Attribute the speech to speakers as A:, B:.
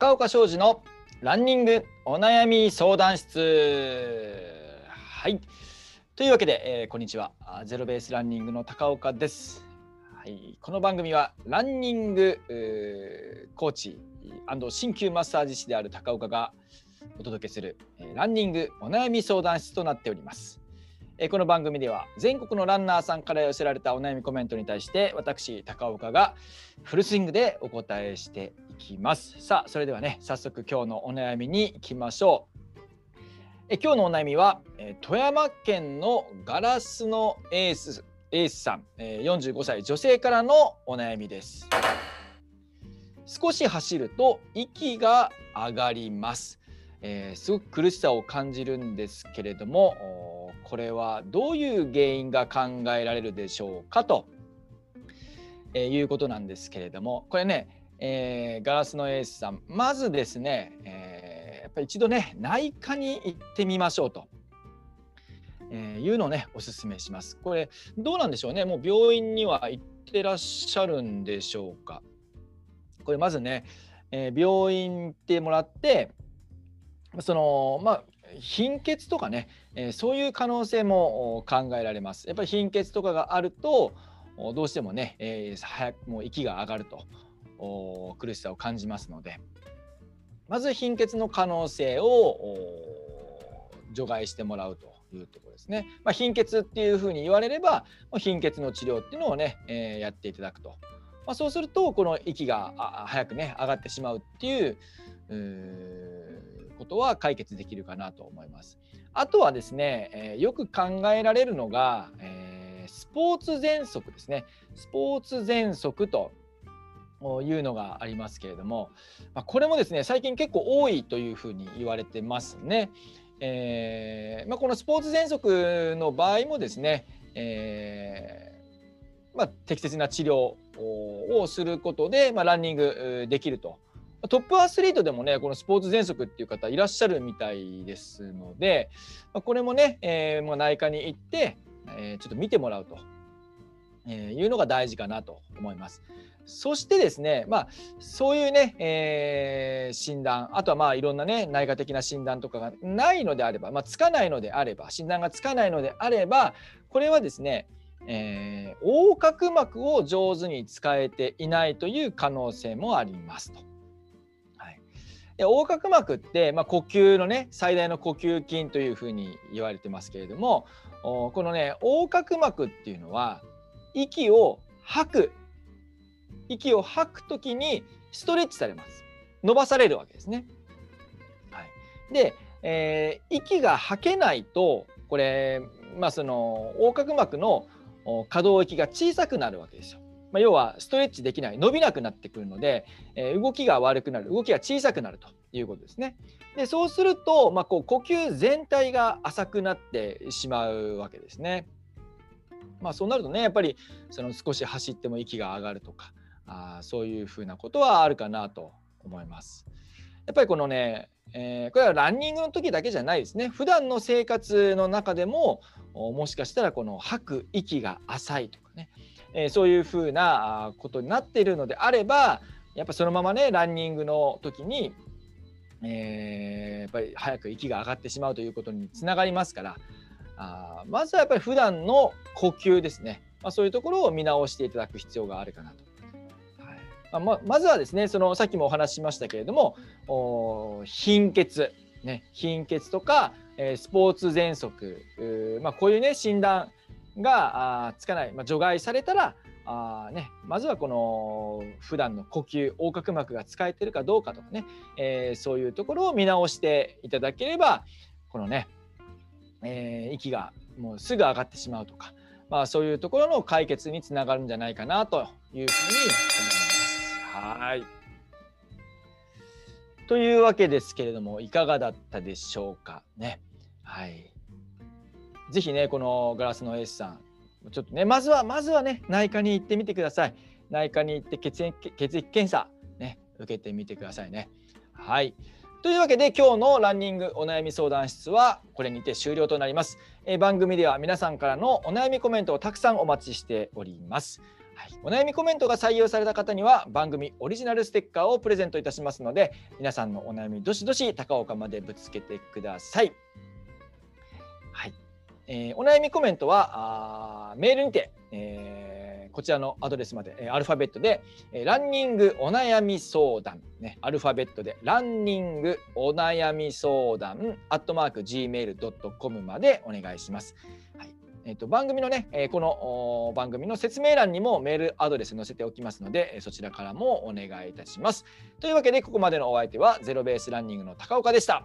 A: 高岡商事のランニングお悩み相談室。はい。というわけで、えー、こんにちは。ゼロベースランニングの高岡です。はい。この番組はランニングコーチ鍼灸マッサージ師である高岡がお届けする、えー、ランニングお悩み相談室となっております。えこの番組では全国のランナーさんから寄せられたお悩みコメントに対して私高岡がフルスイングでお答えしていきます。さあそれではね早速今日のお悩みに行きましょう。え今日のお悩みはえ富山県のガラスのエースエースさんえ45歳女性からのお悩みです。少し走ると息が上がります。えー、すごく苦しさを感じるんですけれどもこれはどういう原因が考えられるでしょうかと、えー、いうことなんですけれどもこれね、えー、ガラスのエースさんまずですね、えー、やっぱり一度ね内科に行ってみましょうと。えー、いうのをねおすすめします。これどうなんでしょうね？もう病院には行ってらっしゃるんでしょうか？これまずね、えー、病院行ってもらってそのまあ貧血とかね、え、そういう可能性も考えられます。やっぱり貧血とかがあるとどうしてもね、え、早くもう息が上がると苦しさを感じますのでまず貧血の可能性を除外してもらうというところですね。まあ、貧血っていうふうに言われれば貧血の治療っていうのをね、えー、やっていただくと。まあ、そうするとこの息が早くね上がってしまうっていうことは解決できるかなと思います。あとはですね、え、よく考えられるのが、え、スポーツ喘息ですね。スポーツ喘息というのがありますけれども、ま、これもですね最近結構多いというふうに言われてますね。えーまあ、このスポーツ喘息の場合もですね、えーまあ、適切な治療をすることで、まあ、ランニングできるとトップアスリートでもねこのスポーツ喘息っていう方いらっしゃるみたいですので、まこれもね、えー、もう内科に行って、えー、ちょっと見てもらうと、えいうのが大事かなと思います。そしてですね、まあ、そういうね、えー、診断、あとはまあいろんなね、内科的な診断とかがないのであれば、まあ、つかないのであれば、診断がつかないのであれば、これはですね、えー、横隔膜を上手に使えていないという可能性もありますと。で横隔膜って、まあ、呼吸のね最大の呼吸筋というふうに言われてますけれどもこのね横隔膜っていうのは息を吐く息を吐く時にストレッチされます伸ばされるわけですね。はい、で、えー、息が吐けないとこれ、まあ、その横隔膜の可動域が小さくなるわけですよ。まあ、要はストレッチできない伸びなくなってくるので、えー、動きが悪くなる動きが小さくなるということですね。でそうすると、まあ、こう呼吸全体が浅くなってしまうわけですね。まあ、そうなるとねやっぱりその少し走っても息が上がるとかあそういうふうなことはあるかなと思います。やっぱりこのね、えー、これはランニングの時だけじゃないですね普段の生活の中でももしかしたらこの吐く息が浅いとかねえ、そういうふうなことになっているのであればやっぱそのままねランニングの時に、えー、やっぱり早く息が上がってしまうということにつながりますからあまずはやっぱり普段の呼吸ですね、まあ、そういうところを見直していただく必要があるかなと。はいまあ、まずはですねそのさっきもお話ししましたけれども貧血、ね、貧血とか、えー、スポーツ喘息、まあ、こういうね診断があつかない、まあ、除外されたらあ、ね、まずはこの普段の呼吸横隔膜が使えてるかどうかとかね、えー、そういうところを見直していただければこのね、えー、息がもうすぐ上がってしまうとか、まあ、そういうところの解決につながるんじゃないかなというふうに思います。はいというわけですけれどもいかがだったでしょうかね。ぜひねこのガラスのエースさんちょっとねまずはまずはね内科に行ってみてください。内科に行って血液血液検査ね受けてみてくださいね。はい。というわけで今日のランニングお悩み相談室はこれにて終了となります、え番組では皆さんからのお悩みコメントをたくさんお待ちしております。はい、お悩みコメントが採用された方には番組オリジナルステッカーをプレゼントいたしますので皆さんのお悩みどしどし高岡までぶつけてください。はい、えー、お悩みコメントはあメールにて、えー、こちらのアドレスまで、えー、アルファベットで、えー、ランニングお悩み相談、ね、アルファベットでランニングお悩み相談アットマーク gmail.com までお願いします。はいえー、と番組のね、えー、この番組の説明欄にもメールアドレス載せておきますので、えそちらからもお願いいたします。というわけで、ここまでのお相手はゼロベースランニングの高岡でした。